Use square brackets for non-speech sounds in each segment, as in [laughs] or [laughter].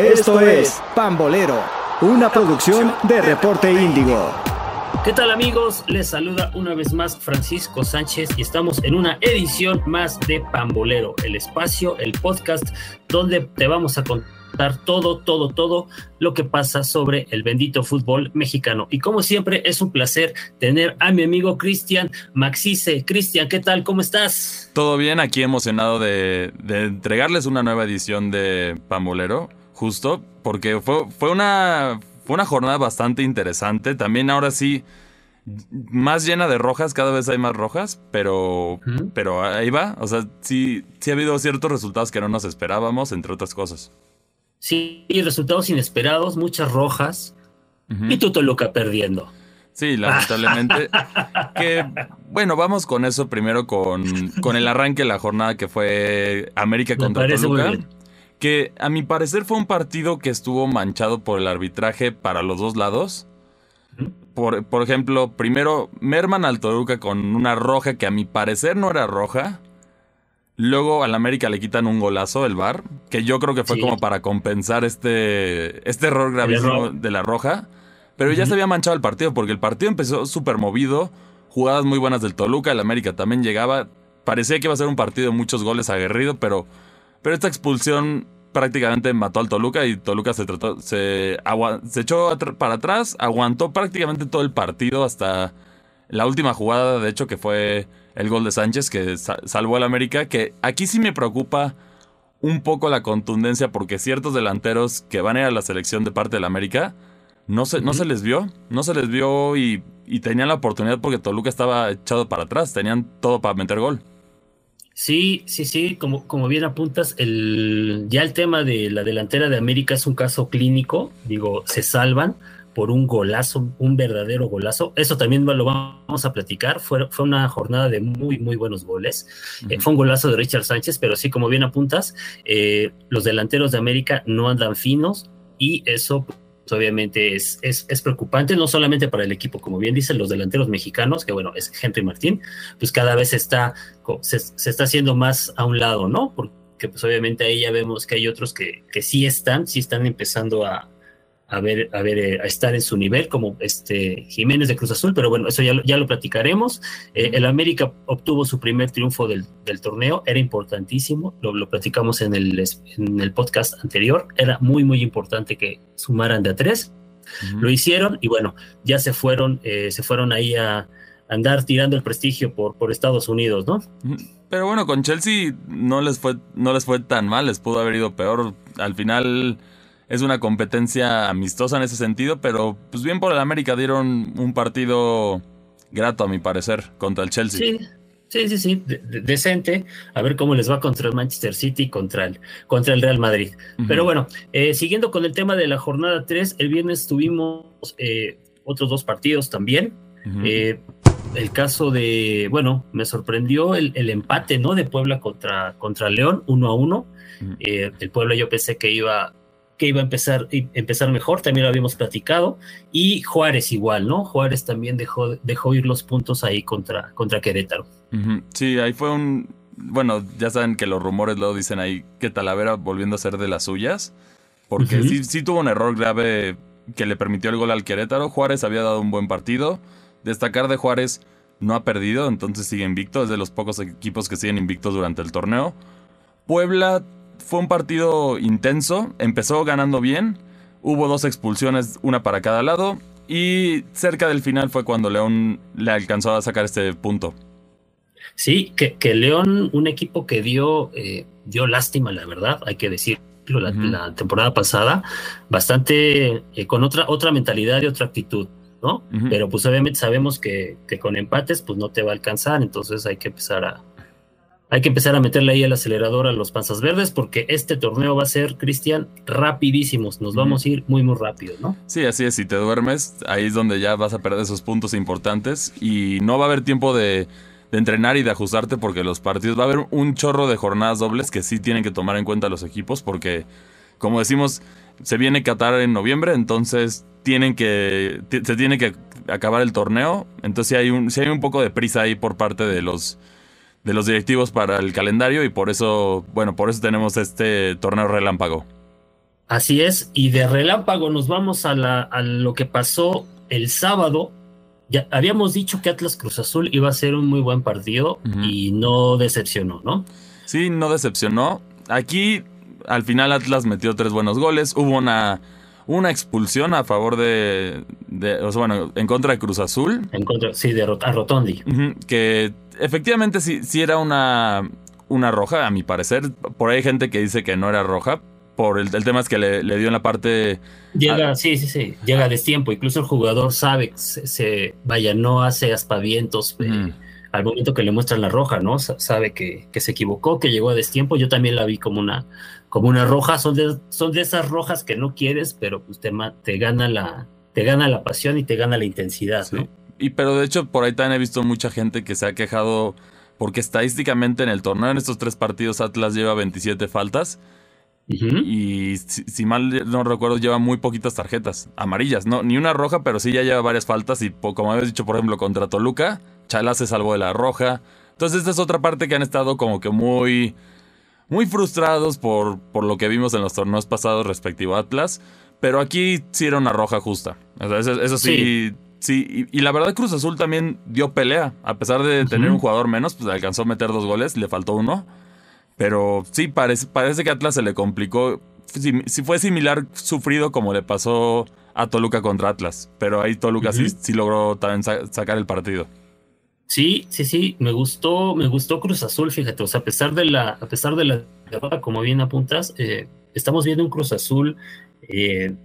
Esto es Pambolero, una producción de Reporte Índigo. ¿Qué tal amigos? Les saluda una vez más Francisco Sánchez y estamos en una edición más de Pambolero, el espacio, el podcast donde te vamos a contar todo, todo, todo lo que pasa sobre el bendito fútbol mexicano. Y como siempre, es un placer tener a mi amigo Cristian Maxice. Cristian, ¿qué tal? ¿Cómo estás? Todo bien, aquí emocionado de, entregarles una nueva edición de Pambolero, justo, porque fue, fue, una, fue una jornada bastante interesante. También ahora sí más llena de rojas, cada vez hay más rojas, pero, pero ahí va. O sea, sí, sí ha habido ciertos resultados que no nos esperábamos, entre otras cosas. Sí, resultados inesperados, muchas rojas. Y tú Toluca perdiendo. Sí, lamentablemente. [laughs] que bueno, vamos con eso primero con, con el arranque de la jornada que fue América contra Toluca. Que a mi parecer fue un partido que estuvo manchado por el arbitraje para los dos lados. Por, por ejemplo, primero merman al Toluca con una roja que a mi parecer no era roja. Luego al América le quitan un golazo el VAR, que yo creo que fue como para compensar este, este error gravísimo de la roja. Pero ya se había manchado el partido, porque el partido empezó súper movido, jugadas muy buenas del Toluca, el América también llegaba. Parecía que iba a ser un partido de muchos goles aguerrido, pero, pero esta expulsión prácticamente mató al Toluca y Toluca se trató, se, se echó para atrás, aguantó prácticamente todo el partido hasta la última jugada, de hecho, que fue el gol de Sánchez que salvó al América, que aquí sí me preocupa un poco la contundencia porque ciertos delanteros que van a ir a la selección de parte del América no se, no se les vio, no se les vio y, tenían la oportunidad porque Toluca estaba echado para atrás, tenían todo para meter gol. Sí, sí, sí, como, como bien apuntas, el, ya el tema de la delantera de América es un caso clínico, digo, se salvan, por un golazo, un verdadero golazo. Eso también lo vamos a platicar. Fue, fue una jornada de muy, muy buenos goles. Eh, fue un golazo de Richard Sánchez, pero sí, como bien apuntas, eh, los delanteros de América no andan finos y eso obviamente es, es, preocupante, no solamente para el equipo, como bien dicen los delanteros mexicanos, que bueno, es Henry Martín, pues cada vez está, se, se está haciendo más a un lado, ¿no? Porque pues obviamente ahí ya vemos que hay otros que, que sí están, sí están empezando a, a ver, a ver, eh, a estar en su nivel, como este Jiménez de Cruz Azul, pero bueno, eso ya, ya lo platicaremos. Eh, el América obtuvo su primer triunfo del, torneo, era importantísimo, lo, lo platicamos en el, en el podcast anterior, era muy, muy importante que sumaran de a tres. Lo hicieron y bueno, ya se fueron, eh, se fueron ahí a andar tirando el prestigio por, por Estados Unidos, ¿no? Pero bueno, con Chelsea no les fue, no les fue tan mal, les pudo haber ido peor. Al final es una competencia amistosa en ese sentido, pero pues bien por el América dieron un partido grato a mi parecer contra el Chelsea. Sí. Sí, sí, sí, decente. A ver cómo les va contra el Manchester City y contra el, contra el Real Madrid. Pero bueno, eh, siguiendo con el tema de la jornada 3, el viernes tuvimos eh, otros dos partidos también. Eh, el caso de, bueno, me sorprendió el, empate, ¿no? De Puebla contra, contra León, uno a uno. el Puebla yo pensé que iba que iba a empezar, empezar mejor, también lo habíamos platicado, y Juárez igual, ¿no? Juárez también dejó, dejó ir los puntos ahí contra, contra Querétaro. Sí, ahí fue un, bueno, ya saben que los rumores lo dicen ahí que Talavera volviendo a ser de las suyas, porque sí, sí tuvo un error grave que le permitió el gol al Querétaro, Juárez había dado un buen partido, destacar de Juárez no ha perdido, entonces sigue invicto, es de los pocos equipos que siguen invictos durante el torneo. Puebla fue un partido intenso, empezó ganando bien, hubo dos expulsiones, una para cada lado, y cerca del final fue cuando León le alcanzó a sacar este punto. Sí, que, que León, un equipo que dio, eh, dio lástima, la verdad, hay que decirlo, la, temporada pasada, bastante eh, con otra, otra mentalidad y otra actitud. ¿no? Pero pues obviamente sabemos que, que, con empates pues no te va a alcanzar, entonces hay que empezar a, hay que empezar a meterle ahí el acelerador a los panzas verdes porque este torneo va a ser, Cristian, rapidísimos. Nos vamos a ir muy, muy rápido, ¿no? Sí, así es. Si te duermes, ahí es donde ya vas a perder esos puntos importantes y no va a haber tiempo de, entrenar y de ajustarte porque los partidos va a haber un chorro de jornadas dobles que sí tienen que tomar en cuenta los equipos porque, como decimos, se viene Qatar en noviembre, entonces tienen que se tiene que acabar el torneo. Entonces hay un, sí hay un poco de prisa ahí por parte de los de los directivos para el calendario y por eso, bueno, por eso tenemos este torneo relámpago. Así es, y de relámpago nos vamos a, la, a lo que pasó el sábado. Ya habíamos dicho que Atlas Cruz Azul iba a ser un muy buen partido y no decepcionó, ¿no? Sí, no decepcionó. Aquí al final Atlas metió tres buenos goles. Hubo una, una expulsión a favor de, o sea, bueno, en contra de Cruz Azul. En contra, sí, de a Rotondi. que efectivamente sí, sí era una, una roja, a mi parecer. Por ahí hay gente que dice que no era roja, por el, tema es que le, dio en la parte... Llega, sí, sí, sí, llega a destiempo, incluso el jugador sabe, se, se vaya, no hace aspavientos eh, al momento que le muestran la roja, ¿no? sabe que, que, se equivocó, que llegó a destiempo, yo también la vi como una, como una roja, son de, son de esas rojas que no quieres, pero pues te, te, gana, la, te gana la pasión y te gana la intensidad, ¿no? Y pero de hecho por ahí también he visto mucha gente que se ha quejado porque estadísticamente en el torneo en estos tres partidos Atlas lleva 27 faltas y si, mal no recuerdo, lleva muy poquitas tarjetas amarillas. No, ni una roja, pero sí ya lleva varias faltas. Y como habías dicho, por ejemplo, contra Toluca, Chala se salvó de la roja. Entonces, esta es otra parte que han estado como que muy. Muy frustrados por, por lo que vimos en los torneos pasados respectivo a Atlas. Pero aquí sí era una roja justa. eso, sí. sí. Y, la verdad Cruz Azul también dio pelea. A pesar de tener un jugador menos, pues alcanzó a meter dos goles, le faltó uno. Pero sí, parece, parece que Atlas se le complicó. Si, fue similar sufrido como le pasó a Toluca contra Atlas. Pero ahí Toluca sí, logró también sacar el partido. Sí, sí, sí, me gustó, me gustó Cruz Azul, fíjate, o sea, a pesar de la, a pesar de la derrota, como bien apuntas, eh, estamos viendo un Cruz Azul, eh,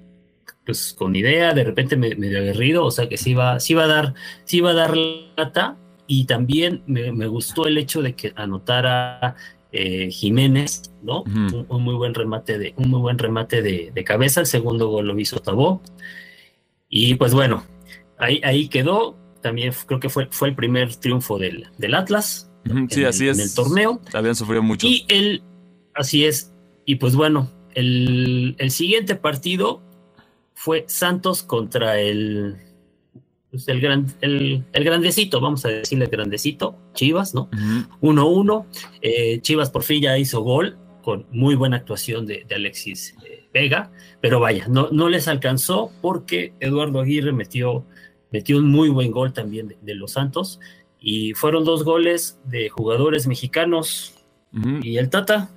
pues con idea, de repente medio aguerrido, o sea que sí va, sí va a dar, sí va a dar lata, y también me, me, gustó el hecho de que anotara eh, Jiménez, ¿no? un, muy buen remate de, un muy buen remate de, cabeza. El segundo gol lo hizo Tabó. Y pues bueno, ahí, ahí quedó. También creo que fue, fue el primer triunfo del, del Atlas. sí, así es. En el torneo. Habían sufrido mucho. Y el, así es. Y pues bueno, el, el siguiente partido fue Santos contra el pues, el, gran, el, grandecito, vamos a decirle grandecito, Chivas, ¿no? 1-1. Eh, Chivas por fin ya hizo gol con muy buena actuación de, Alexis eh, Vega, pero vaya, no, no les alcanzó porque Eduardo Aguirre metió, metió un muy buen gol también de, los Santos y fueron dos goles de jugadores mexicanos. ¿Y el Tata?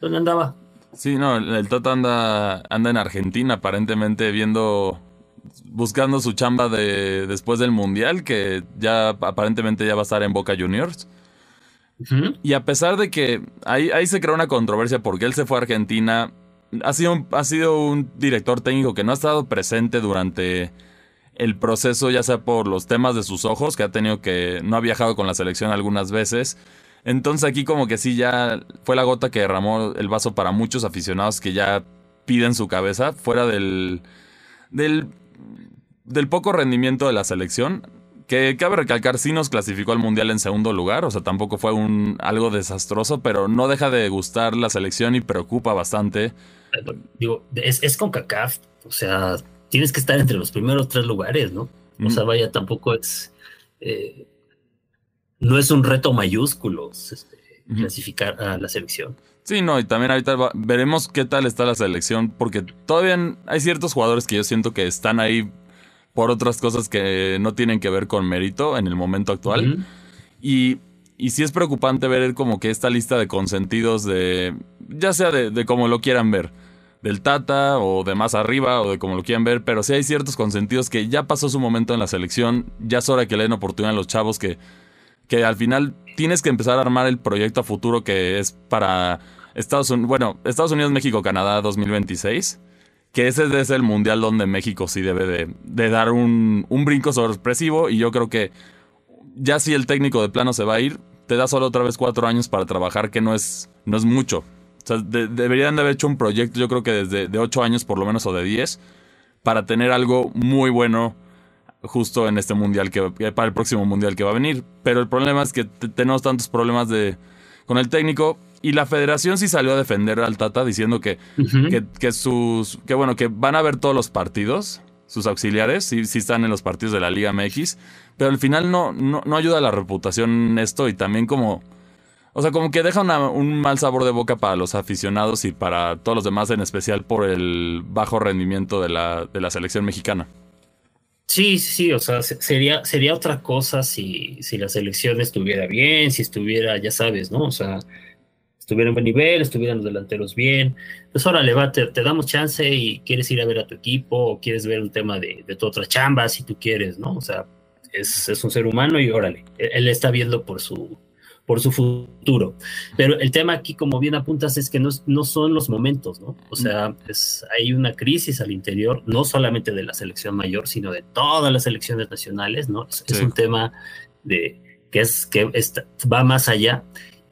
¿Dónde andaba? Sí, no, el Tata anda, anda en Argentina aparentemente viendo buscando su chamba de después del mundial, que ya aparentemente ya va a estar en Boca Juniors. Y a pesar de que ahí, ahí se creó una controversia porque él se fue a Argentina, ha sido, un, ha sido un director técnico que no ha estado presente durante el proceso, ya sea por los temas de sus ojos, que ha tenido que, no ha viajado con la selección algunas veces. Entonces aquí como que sí ya fue la gota que derramó el vaso para muchos aficionados que ya piden su cabeza, fuera del, del del poco rendimiento de la selección, que cabe recalcar, sí nos clasificó al Mundial en segundo lugar, o sea, tampoco fue un algo desastroso, pero no deja de gustar la selección y preocupa bastante. Digo, es, con CACAF, o sea, tienes que estar entre los primeros tres lugares, ¿no? O sea, vaya, tampoco es... Eh, no es un reto mayúsculo este, clasificar a la selección. Sí, no, y también ahorita veremos qué tal está la selección, porque todavía hay ciertos jugadores que yo siento que están ahí por otras cosas que no tienen que ver con mérito en el momento actual. Y, y sí es preocupante ver como que esta lista de consentidos de, ya sea de, de como lo quieran ver, del Tata o de más arriba o de como lo quieran ver, pero sí hay ciertos consentidos que ya pasó su momento en la selección, ya es hora que le den oportunidad a los chavos que, que al final tienes que empezar a armar el proyecto a futuro que es para Estados Unidos, bueno, Estados Unidos, México, Canadá 2026 que ese es el mundial donde México sí debe de, dar un, brinco sorpresivo y yo creo que ya si el técnico de plano se va a ir, te da solo otra vez cuatro años para trabajar, que no es, no es mucho. O sea, deberían de haber hecho un proyecto, yo creo que desde de ocho años por lo menos o de diez, para tener algo muy bueno justo en este mundial que para el próximo mundial que va a venir. Pero el problema es que tenemos tantos problemas de con el técnico y la federación sí salió a defender al Tata diciendo que, que, sus. que bueno, que van a ver todos los partidos. Sus auxiliares, sí, sí están en los partidos de la Liga MX. Pero al final no, no, ayuda a la reputación esto. Y también como. O sea, como que deja un mal sabor de boca para los aficionados y para todos los demás, en especial por el bajo rendimiento de la, de la selección mexicana. Sí, sí, o sea, sería, sería otra cosa si, si la selección estuviera bien, si estuviera, ya sabes, ¿no? O sea, estuviera en buen nivel, estuvieran los delanteros bien. Pues órale, va, te, damos chance y quieres ir a ver a tu equipo o quieres ver un tema de, de tu otra chamba si tú quieres, ¿no? O sea, es, es un ser humano y órale, él está viendo por su, por su futuro. Pero el tema aquí, como bien apuntas, es que no, no son los momentos, ¿no? O sea, es, hay una crisis al interior, no solamente de la selección mayor, sino de todas las selecciones nacionales, ¿no? Es, un tema de, que, es, que va más allá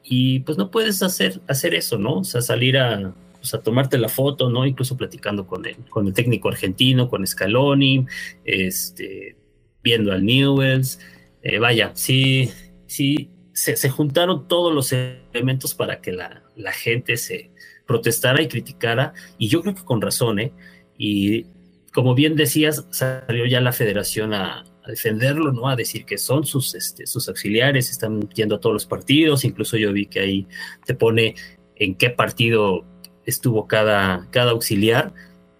y pues no puedes hacer, hacer eso, ¿no? O sea, salir a, pues, a tomarte la foto, ¿no? Incluso platicando con el, con el técnico argentino, con Scaloni, este, viendo al Newells. Eh, vaya, sí, sí, se, juntaron todos los elementos para que la, gente se protestara y criticara, y yo creo que con razón, ¿eh? Y como bien decías, salió ya la federación a, defenderlo, ¿no? A decir que son sus, este, sus auxiliares, están yendo a todos los partidos, incluso yo vi que ahí te pone en qué partido estuvo cada, cada auxiliar,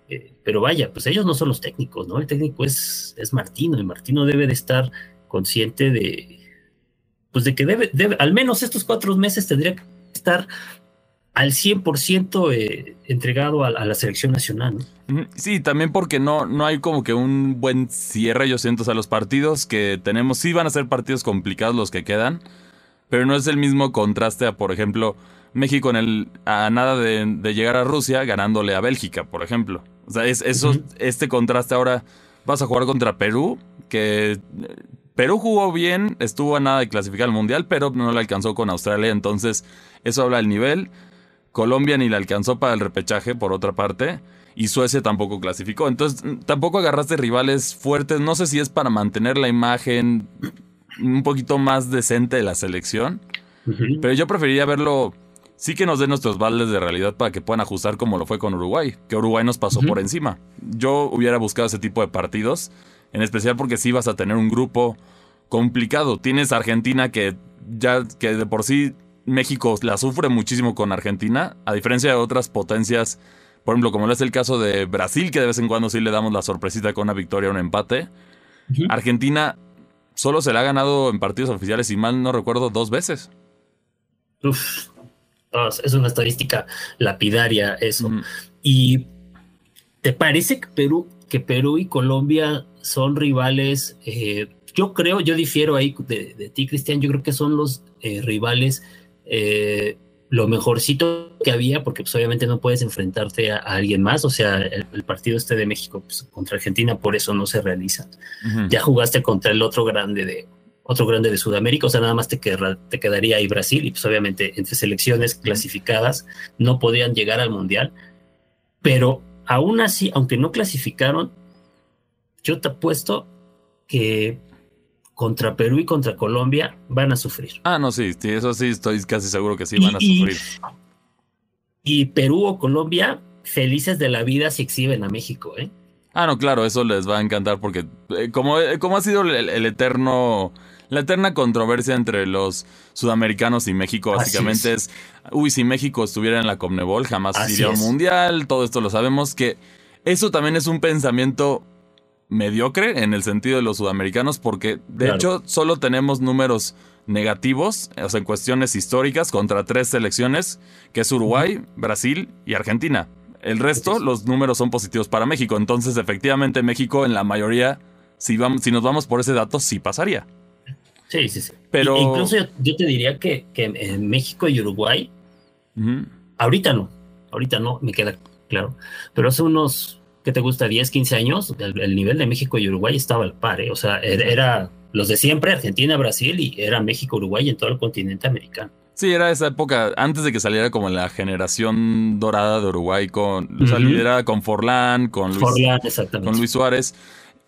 eh, pero vaya, pues ellos no son los técnicos, ¿no? El técnico es, es Martino, y Martino debe de estar consciente de, pues de que debe, debe, al menos estos cuatro meses tendría que estar al 100% eh, entregado a, la selección nacional. Sí, también porque no, no hay como que un buen cierre, yo siento, a los partidos que tenemos, sí van a ser partidos complicados los que quedan, pero no es el mismo contraste a, por ejemplo, México en el, a nada de, llegar a Rusia ganándole a Bélgica, por ejemplo. O sea, es, eso, este contraste ahora vas a jugar contra Perú, que Perú jugó bien, estuvo a nada de clasificar al Mundial, pero no le alcanzó con Australia, entonces eso habla del nivel. Colombia ni le alcanzó para el repechaje, por otra parte, y Suecia tampoco clasificó. Entonces, tampoco agarraste rivales fuertes. No sé si es para mantener la imagen un poquito más decente de la selección, pero yo preferiría verlo. Sí que nos den nuestros baldes de realidad para que puedan ajustar como lo fue con Uruguay, que Uruguay nos pasó por encima. Yo hubiera buscado ese tipo de partidos en especial porque sí vas a tener un grupo complicado. Tienes Argentina que ya que de por sí México la sufre muchísimo con Argentina, a diferencia de otras potencias, por ejemplo, como es el caso de Brasil, que de vez en cuando sí le damos la sorpresita con una victoria o un empate. Argentina solo se le ha ganado en partidos oficiales, si mal no recuerdo, dos veces. Uf, es una estadística lapidaria eso. ¿Y te parece que Perú, que Perú y Colombia son rivales, eh, yo creo, yo difiero ahí de, ti, Cristian, yo creo que son los eh, rivales eh, lo mejorcito que había, porque pues obviamente no puedes enfrentarte a, alguien más, o sea, el, partido este de México pues, contra Argentina por eso no se realiza. Ya jugaste contra el otro grande de otro grande de Sudamérica, o sea, nada más te, te quedaría ahí Brasil, y pues obviamente entre selecciones clasificadas no podían llegar al Mundial, pero aún así, aunque no clasificaron, yo te apuesto que contra Perú y contra Colombia van a sufrir. Ah, no, sí, eso sí, estoy casi seguro que sí van a sufrir. Y Perú o Colombia, felices de la vida si exhiben a México, ¿eh? Ah, no, claro, eso les va a encantar porque eh, como, eh, como, ha sido el, eterno, la eterna controversia entre los sudamericanos y México, básicamente es. uy, si México estuviera en la Comnebol, jamás iría al mundial, todo esto lo sabemos, que eso también es un pensamiento mediocre en el sentido de los sudamericanos, porque de hecho solo tenemos números negativos, o sea, en cuestiones históricas, contra tres selecciones, que es Uruguay, Brasil y Argentina. El resto, los números son positivos para México. Entonces, efectivamente, México en la mayoría, si, vamos, si nos vamos por ese dato, sí pasaría. Sí, sí, sí. Pero... incluso yo, te diría que, en México y Uruguay, ahorita no, ahorita no, me queda claro. Pero hace unos ¿qué te gusta? 10, 15 años, el, nivel de México y Uruguay estaba al par, ¿eh? o sea, era, los de siempre, Argentina, Brasil, y era México, Uruguay en todo el continente americano. Sí, era esa época, antes de que saliera como la generación dorada de Uruguay, con, o sea, con Forlán, con Luis, con Luis Suárez.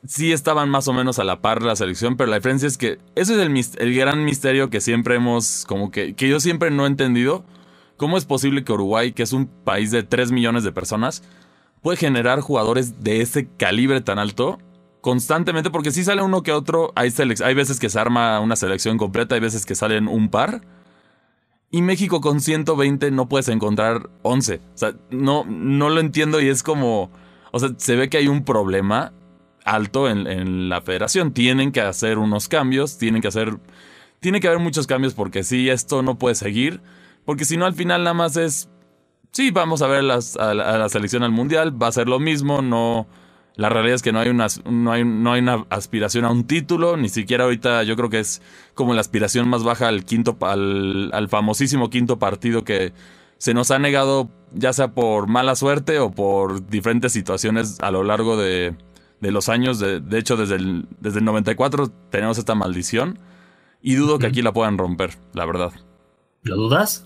Sí estaban más o menos a la par la selección, pero la diferencia es que ese es el, el gran misterio que siempre hemos, como que, que yo siempre no he entendido. ¿Cómo es posible que Uruguay, que es un país de 3 millones de personas, puede generar jugadores de ese calibre tan alto constantemente, porque si sale uno que otro, hay, hay veces que se arma una selección completa, hay veces que salen un par. Y México con 120 no puedes encontrar 11. O sea, no, no lo entiendo y es como... O sea, se ve que hay un problema alto en, la federación. Tienen que hacer unos cambios, tienen que hacer... Tiene que haber muchos cambios porque si esto no puede seguir. Porque si no, al final nada más es... Sí, vamos a ver a, la, la selección al mundial, va a ser lo mismo, no la realidad es que no hay, una, no, hay, no hay aspiración a un título, ni siquiera ahorita yo creo que es como la aspiración más baja al quinto, al famosísimo quinto partido que se nos ha negado, ya sea por mala suerte o por diferentes situaciones a lo largo de, de los años. De, de, hecho, desde el, desde el 94 tenemos esta maldición y dudo que aquí la puedan romper, la verdad. ¿Lo dudas?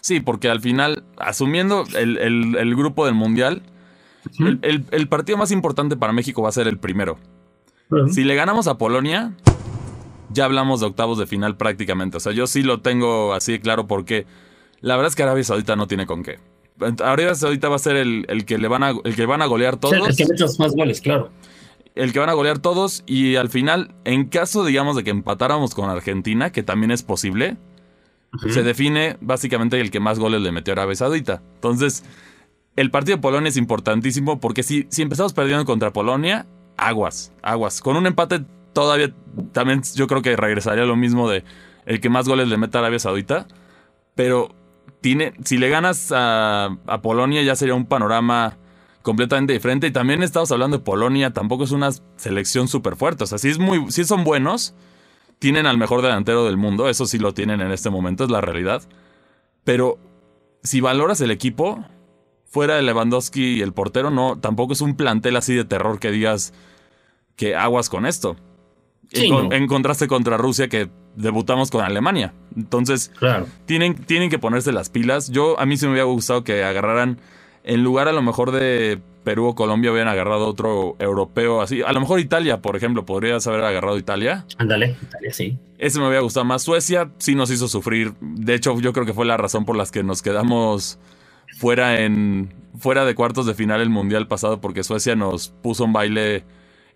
Sí, porque al final, asumiendo el, el, el grupo del Mundial, el, partido más importante para México va a ser el primero. Si le ganamos a Polonia, ya hablamos de octavos de final prácticamente. O sea, yo sí lo tengo así claro porque la verdad es que Arabia Saudita no tiene con qué. Arabia Saudita va a ser el, que le van a, el que van a golear todos. el que mete más goles, claro. El que van a golear todos y al final, en caso, digamos, de que empatáramos con Argentina, que también es posible, se define básicamente el que más goles le metió a Arabia Saudita. Entonces, el partido de Polonia es importantísimo porque si, si empezamos perdiendo contra Polonia, aguas, aguas. Con un empate todavía también yo creo que regresaría lo mismo de el que más goles le meta a Arabia Saudita. Pero tiene, si le ganas a, a Polonia ya sería un panorama completamente diferente. Y también estamos hablando de Polonia, tampoco es una selección súper fuerte. O sea, si, es muy, si son buenos, tienen al mejor delantero del mundo, eso sí lo tienen en este momento, es la realidad. Pero si valoras el equipo, fuera de Lewandowski y el portero, no, tampoco es un plantel así de terror que digas que aguas con esto. en, contraste contra Rusia que debutamos con Alemania. Entonces, tienen, tienen que ponerse las pilas. Yo, a mí sí me hubiera gustado que agarraran, en lugar a lo mejor de Perú o Colombia, hubieran agarrado otro europeo así. A lo mejor Italia, por ejemplo, podrías haber agarrado Italia. Ándale, Italia, sí. Ese me hubiera gustado más. Suecia sí nos hizo sufrir. De hecho, yo creo que fue la razón por las que nos quedamos fuera en fuera de cuartos de final el mundial pasado porque Suecia nos puso un baile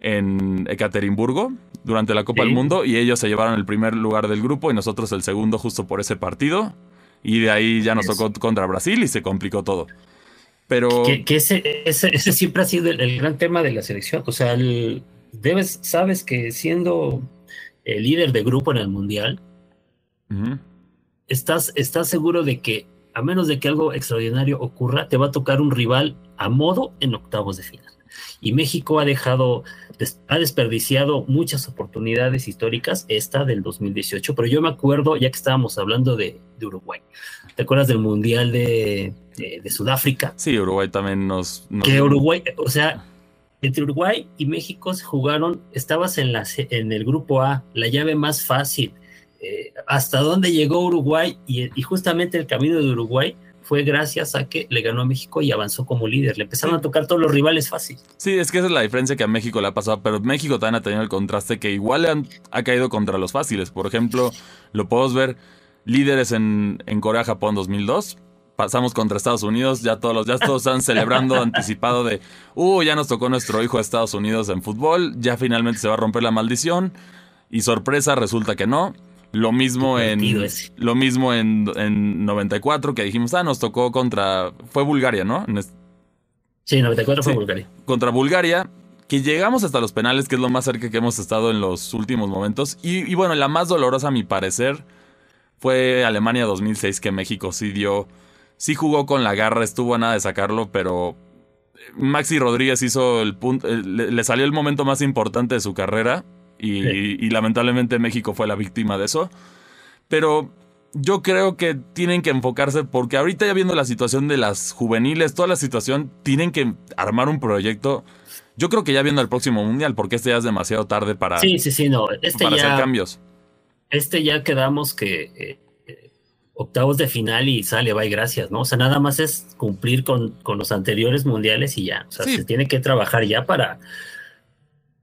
en Ekaterimburgo durante la Copa del Mundo y ellos se llevaron el primer lugar del grupo y nosotros el segundo justo por ese partido. Y de ahí ya nos tocó contra Brasil y se complicó todo. Pero que, ese, ese, siempre ha sido el, gran tema de la selección, o sea, debes sabes que siendo el líder de grupo en el mundial estás estás seguro de que a menos de que algo extraordinario ocurra, te va a tocar un rival a modo en octavos de final. Y México ha dejado, ha desperdiciado muchas oportunidades históricas, esta del 2018, pero yo me acuerdo, ya que estábamos hablando de, Uruguay, ¿te acuerdas del Mundial de, Sudáfrica? Sí, Uruguay también nos, Que Uruguay, o sea, entre Uruguay y México se jugaron, estabas en, la, en el grupo A, la llave más fácil, eh, hasta dónde llegó Uruguay y, justamente el camino de Uruguay fue gracias a que le ganó a México y avanzó como líder. Le empezaron a tocar todos los rivales fácil. Sí, es que esa es la diferencia que a México le ha pasado, pero México también ha tenido el contraste que igual le han, ha caído contra los fáciles. Por ejemplo, lo podemos ver líderes en, en Corea-Japón 2002. Pasamos contra Estados Unidos, ya todos los, ya todos están celebrando [laughs] anticipado de, uh, ya nos tocó nuestro hijo a Estados Unidos en fútbol, ya finalmente se va a romper la maldición. Y sorpresa, resulta que no. Lo mismo en lo mismo en, en, 94 que dijimos, ah, nos tocó contra fue Bulgaria, ¿no? Sí, 94 fue Bulgaria. Contra Bulgaria, que llegamos hasta los penales, que es lo más cerca que hemos estado en los últimos momentos. Y, y bueno, la más dolorosa a mi parecer fue Alemania 2006 que México sí dio sí jugó con la garra, estuvo a nada de sacarlo, pero Maxi Rodríguez hizo el punto, le salió el momento más importante de su carrera y, lamentablemente México fue la víctima de eso. Pero yo creo que tienen que enfocarse porque ahorita ya viendo la situación de las juveniles, toda la situación, tienen que armar un proyecto. Yo creo que ya viendo el próximo mundial, porque este ya es demasiado tarde para, sí, sí, sí, no. Este para hacer cambios. Este ya quedamos que eh, octavos de final y sale, bye, gracias, ¿no? O sea, nada más es cumplir con, con los anteriores mundiales y ya. O sea, se tiene que trabajar ya para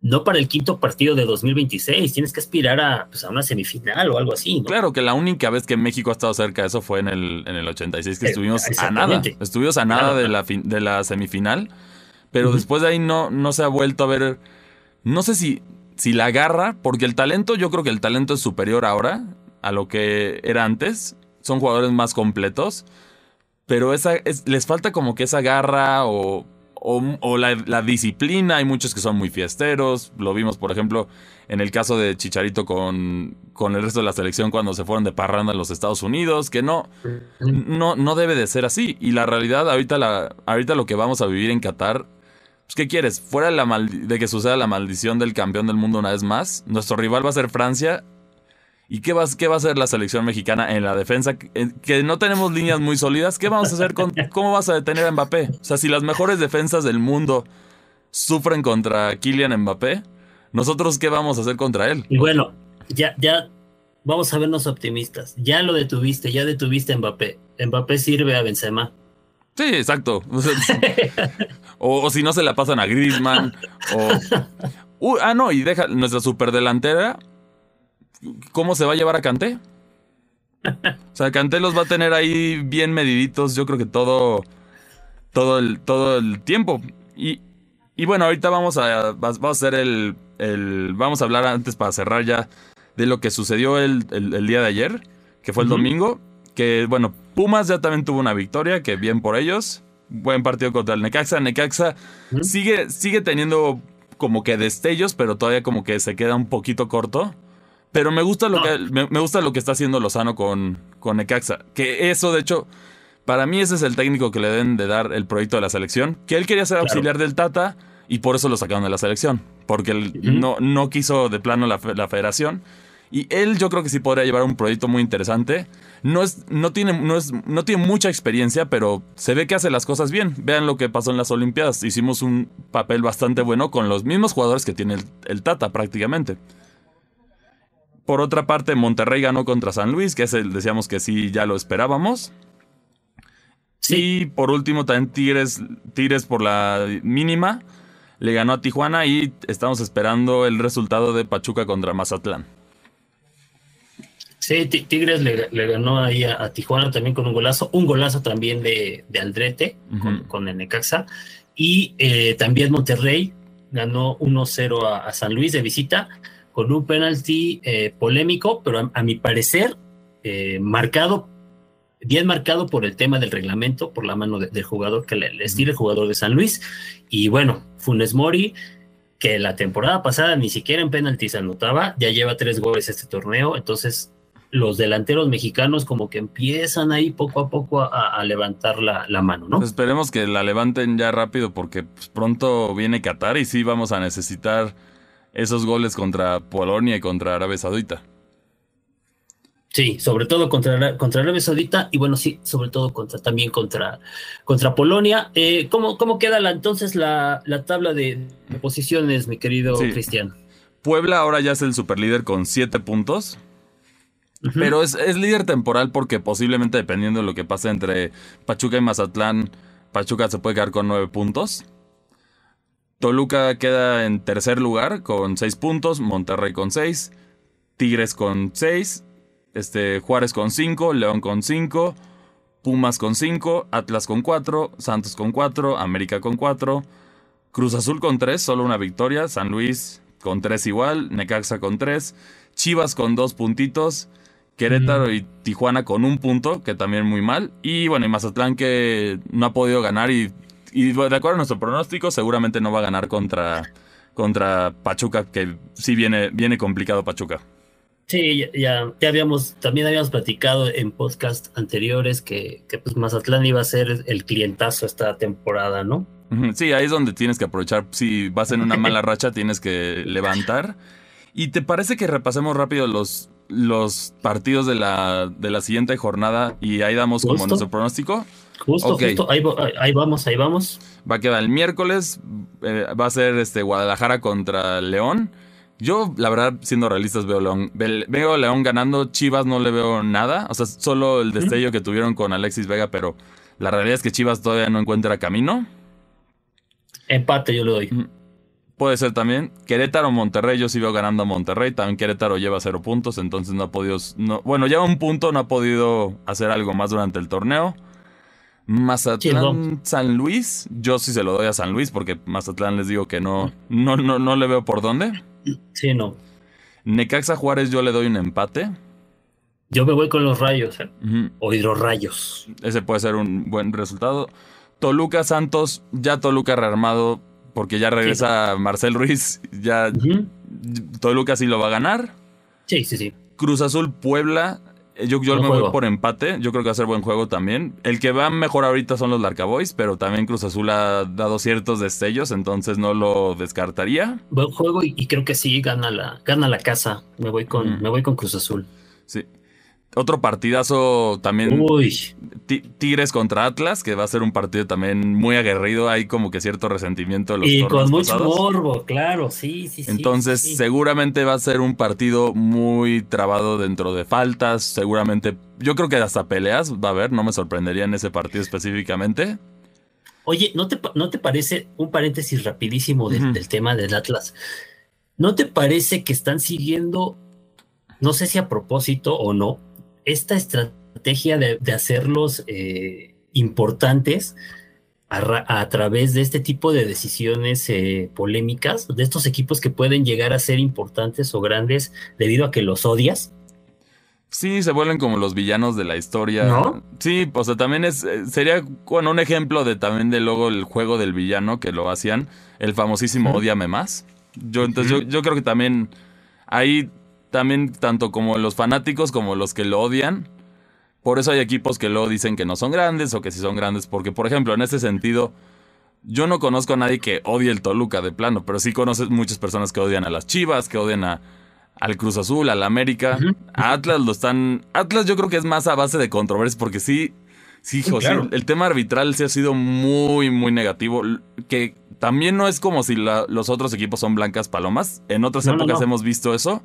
no para el quinto partido de 2026, tienes que aspirar a, pues, a una semifinal o algo así. ¿no? Claro que la única vez que México ha estado cerca de eso fue en el, en el 86, que eh, estuvimos a nada, estuvimos a nada de, la de la semifinal, pero después de ahí no, no se ha vuelto a ver, no sé si, si la agarra, porque el talento, yo creo que el talento es superior ahora a lo que era antes, son jugadores más completos, pero esa, les falta como que esa garra o, o, la, disciplina. Hay muchos que son muy fiesteros. Lo vimos, por ejemplo, en el caso de Chicharito con, con el resto de la selección cuando se fueron de parranda a los Estados Unidos, que no, no, no debe de ser así. Y la realidad, ahorita, la, ahorita lo que vamos a vivir en Qatar pues, ¿qué quieres? Fuera de que suceda la maldición del campeón del mundo una vez más, nuestro rival va a ser Francia. ¿Y qué va, qué va a hacer la selección mexicana en la defensa? Que no tenemos líneas muy sólidas. ¿Qué vamos a hacer con... [laughs] ¿Cómo vas a detener a Mbappé? O sea, si las mejores defensas del mundo sufren contra Kylian Mbappé, ¿nosotros qué vamos a hacer contra él? Y bueno, ya, ya vamos a vernos optimistas. Ya lo detuviste, ya detuviste a Mbappé. Mbappé sirve a Benzema. Sí, exacto. O, [laughs] si no se la pasan a Griezmann. O, [laughs] ah, no, y deja nuestra superdelantera. ¿Cómo se va a llevar a Canté? O sea, Canté los va a tener ahí bien mediditos, yo creo que todo. Todo el, todo el tiempo. Y, y bueno, ahorita vamos a, vamos a hacer el, el, Vamos a hablar antes para cerrar ya de lo que sucedió el, el, día de ayer, que fue el domingo. Que bueno, Pumas ya también tuvo una victoria, que bien por ellos. Buen partido contra el Necaxa. Necaxa sigue, sigue teniendo como que destellos, pero todavía como que se queda un poquito corto. Pero me gusta lo, que, me, gusta lo que está haciendo Lozano con, con Necaxa. Que eso, de hecho, para mí ese es el técnico que le deben de dar el proyecto de la selección. Que él quería ser auxiliar del Tata y por eso lo sacaron de la selección. Porque él no, no quiso de plano la, la federación. Y él yo creo que sí podría llevar un proyecto muy interesante. No, es, no, tiene, no, es, no tiene mucha experiencia, pero se ve que hace las cosas bien. Vean lo que pasó en las Olimpiadas. Hicimos un papel bastante bueno con los mismos jugadores que tiene el, Tata prácticamente. Por otra parte, Monterrey ganó contra San Luis, que es el, decíamos que sí, ya lo esperábamos. Sí. Y por último, también Tigres, Tigres por la mínima le ganó a Tijuana y estamos esperando el resultado de Pachuca contra Mazatlán. Sí, Tigres le, ganó ahí a, Tijuana también con un golazo, un golazo también de, Aldrete con, el Necaxa. Y eh, también Monterrey ganó 1-0 a, San Luis de visita con un penalti eh, polémico, pero a, mi parecer eh, marcado, bien marcado por el tema del reglamento, por la mano del jugador que le, estira el jugador de San Luis. Y bueno, Funes Mori que la temporada pasada ni siquiera en penalti se anotaba, ya lleva tres goles este torneo, entonces los delanteros mexicanos como que empiezan ahí poco a poco a, levantar la, mano, ¿no? Pues esperemos que la levanten ya rápido porque pues, pronto viene Qatar y sí vamos a necesitar esos goles contra Polonia y contra Arabia Saudita. Sí, sobre todo contra, contra Arabia Saudita y bueno, sí, sobre todo contra, también contra, contra Polonia. Eh, ¿cómo, ¿cómo, queda la, entonces la, tabla de, posiciones, mi querido Cristian? Puebla ahora ya es el superlíder con siete puntos. Pero es, líder temporal porque posiblemente dependiendo de lo que pase entre Pachuca y Mazatlán, Pachuca se puede quedar con nueve puntos. Toluca queda en tercer lugar con seis puntos, Monterrey con seis, Tigres con seis, este, Juárez con cinco, León con cinco, Pumas con cinco, Atlas con cuatro, Santos con cuatro, América con cuatro, Cruz Azul con tres, solo una victoria, San Luis con tres igual, Necaxa con tres, Chivas con dos puntitos, Querétaro y Tijuana con un punto, que también muy mal. Y bueno, y Mazatlán que no ha podido ganar y, de acuerdo a nuestro pronóstico, seguramente no va a ganar contra, contra Pachuca, que sí viene, viene complicado Pachuca. Sí, ya, ya, habíamos, también habíamos platicado en podcast anteriores que, que pues Mazatlán iba a ser el clientazo esta temporada, ¿no? Sí, ahí es donde tienes que aprovechar. Si vas en una mala [laughs] racha, tienes que levantar. ¿Y te parece que repasemos rápido los, los partidos de la, de la siguiente jornada y ahí damos como nuestro pronóstico? Justo, justo, ahí, vamos, ahí vamos. Va a quedar el miércoles, eh, va a ser este Guadalajara contra León. Yo, la verdad, siendo realistas, veo León, veo León ganando, Chivas no le veo nada, o sea, solo el destello que tuvieron con Alexis Vega, pero la realidad es que Chivas todavía no encuentra camino. Empate yo le doy. Puede ser también. Querétaro Monterrey, yo sí veo ganando a Monterrey. También Querétaro lleva cero puntos, entonces no ha podido. No, bueno, lleva un punto, no ha podido hacer algo más durante el torneo. Mazatlán, San Luis, yo sí se lo doy a San Luis porque Mazatlán les digo que no, no, no, no le veo por dónde. Sí, no. Necaxa Juárez yo le doy un empate. Yo me voy con los rayos eh, o hidrorrayos. Ese puede ser un buen resultado. Toluca Santos, ya Toluca rearmado, porque ya regresa Marcel Ruiz. Ya Toluca sí lo va a ganar. Sí, sí, sí. Cruz Azul Puebla. Eh, yo, yo me voy por empate. Yo creo que va a ser buen juego también. El que va mejor ahorita son los Larcaboys, pero también Cruz Azul ha dado ciertos destellos, entonces no lo descartaría. Buen juego y, creo que sí gana la, gana la casa. Me voy con, me voy con Cruz Azul. Sí. Otro partidazo también. Uy. Tigres contra Atlas, que va a ser un partido también muy aguerrido. Hay como que cierto resentimiento de los Y con mucho morbo, claro, sí, sí, Entonces, seguramente va a ser un partido muy trabado dentro de faltas. Seguramente, yo creo que hasta peleas va a haber. No me sorprendería en ese partido específicamente. Oye, ¿no te, no te parece un paréntesis rapidísimo del tema del Atlas? ¿No te parece que están siguiendo, no sé si a propósito o no, esta estrategia de, hacerlos eh, importantes a, través de este tipo de decisiones eh, polémicas, de estos equipos que pueden llegar a ser importantes o grandes debido a que los odias. Sí, se vuelven como los villanos de la historia. ¿No? Sí, o sea, también es, eh, sería bueno, un ejemplo de también de luego el juego del villano que lo hacían, el famosísimo Odiame Más. Yo, entonces, yo, yo creo que también ahí también tanto como los fanáticos como los que lo odian. Por eso hay equipos que luego dicen que no son grandes o que sí son grandes. Porque, por ejemplo, en ese sentido, yo no conozco a nadie que odie el Toluca de plano, pero sí conoces muchas personas que odian a las Chivas, que odian a, al Cruz Azul, al América. A Atlas lo están. Atlas yo creo que es más a base de controversias porque sí. Sí, José, el tema arbitral sí ha sido muy, muy negativo. Que también no es como si los otros equipos son blancas palomas. En otras épocas hemos visto eso.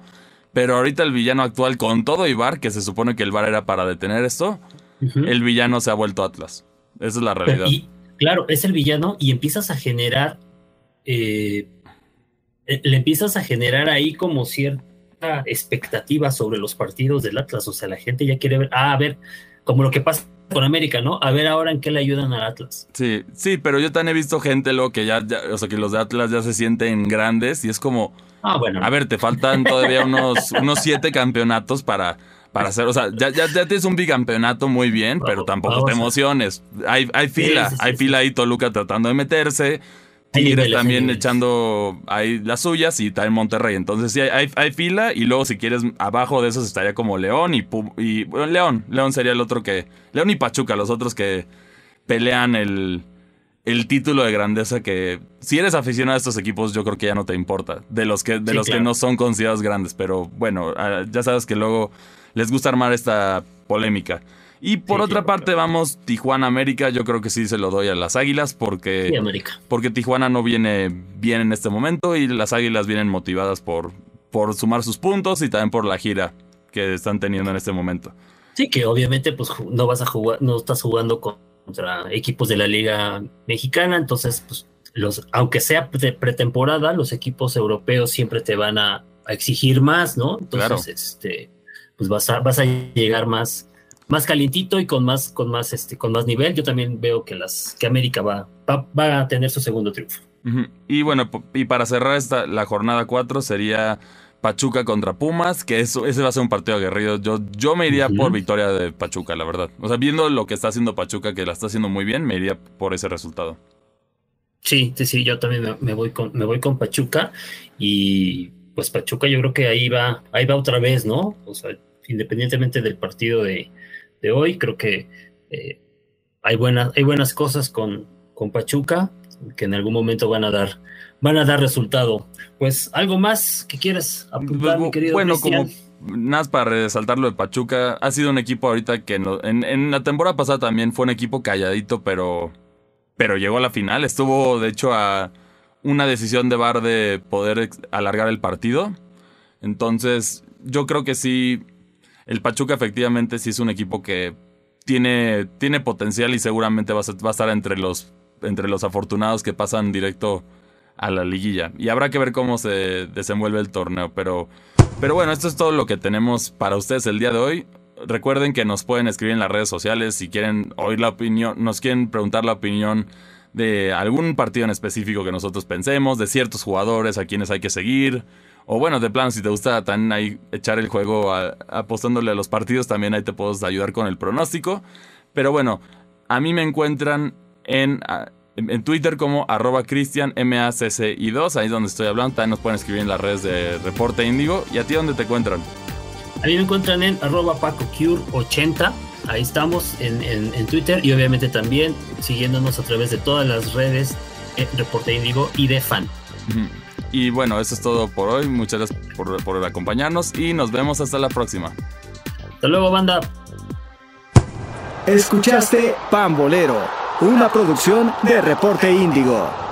Pero ahorita el villano actual, con todo Ibar, que se supone que el bar era para detener esto, el villano se ha vuelto Atlas. Esa es la realidad. Y, claro, es el villano y empiezas a generar. Eh, eh, le empiezas a generar ahí como cierta expectativa sobre los partidos del Atlas. O sea, la gente ya quiere ver. Ah, a ver, como lo que pasa con América, ¿no? A ver ahora en qué le ayudan al Atlas. Sí, sí, pero yo también he visto gente lo que ya, o sea, que los de Atlas ya se sienten grandes y es como, ah, bueno. A ver, te faltan todavía [laughs] unos, unos siete campeonatos para, para hacer, o sea, ya, ya, tienes un bicampeonato muy bien, pero tampoco te emociones. Hay, hay fila, hay fila ahí Toluca tratando de meterse. Tigres también echando ahí las suyas y está en Monterrey. Entonces sí, hay, hay, fila y luego si quieres abajo de esos estaría como León y, y bueno, León. León sería el otro que... León y Pachuca, los otros que pelean el, el título de grandeza que si eres aficionado a estos equipos yo creo que ya no te importa. De los que, de los que no son considerados grandes. Pero bueno, ah, ya sabes que luego les gusta armar esta polémica. Y por otra parte, vamos, Tijuana América, yo creo que sí se lo doy a las Águilas porque, porque Tijuana no viene bien en este momento y las Águilas vienen motivadas por, por sumar sus puntos y también por la gira que están teniendo en este momento. Sí, que obviamente pues no vas a jugar, no estás jugando contra equipos de la Liga Mexicana, entonces pues los, aunque sea de pretemporada, los equipos europeos siempre te van a, exigir más, ¿no? Entonces, este, pues vas a, vas a llegar más, más calientito y con más, con más, este, con más nivel. Yo también veo que las, que América va, va, a tener su segundo triunfo. Y bueno, y para cerrar esta, la jornada 4 sería Pachuca contra Pumas, que eso, ese va a ser un partido aguerrido. Yo, yo me iría por victoria de Pachuca, la verdad. O sea, viendo lo que está haciendo Pachuca, que la está haciendo muy bien, me iría por ese resultado. Sí, sí, sí, yo también me, voy con, me voy con Pachuca y pues Pachuca yo creo que ahí va, ahí va otra vez, ¿no? O sea, independientemente del partido de, de hoy. Creo que eh, hay, buenas, hay buenas cosas con, con Pachuca que en algún momento van a dar, van a dar resultado. Pues algo más que quieras apuntar, mi querido Bueno, como nada para resaltar lo de Pachuca, ha sido un equipo ahorita que en, en, la temporada pasada también fue un equipo calladito, pero, pero llegó a la final. Estuvo, de hecho, a una decisión de Bar de poder alargar el partido. Entonces, yo creo que sí el Pachuca efectivamente sí es un equipo que tiene, tiene potencial y seguramente va a, estar entre los, entre los afortunados que pasan directo a la liguilla. Y habrá que ver cómo se desenvuelve el torneo. Pero, pero bueno, esto es todo lo que tenemos para ustedes el día de hoy. Recuerden que nos pueden escribir en las redes sociales si quieren oír la opinión, nos quieren preguntar la opinión de algún partido en específico que nosotros pensemos, de ciertos jugadores a quienes hay que seguir. O bueno, de plano, si te gusta también ahí echar el juego apostándole a los partidos, también ahí te puedo ayudar con el pronóstico. Pero bueno, a mí me encuentran en, en Twitter como arroba cristianmacci2, ahí es donde estoy hablando. También nos pueden escribir en las redes de Reporte Índigo. ¿Y a ti dónde te encuentran? A mí me encuentran en arroba pacocure80. Ahí estamos en, Twitter y obviamente también siguiéndonos a través de todas las redes de Reporte Índigo y de Fan. Y bueno, eso es todo por hoy. Muchas gracias por, por acompañarnos y nos vemos hasta la próxima. Hasta luego, banda. Escuchaste Pambolero, una producción de Reporte Índigo.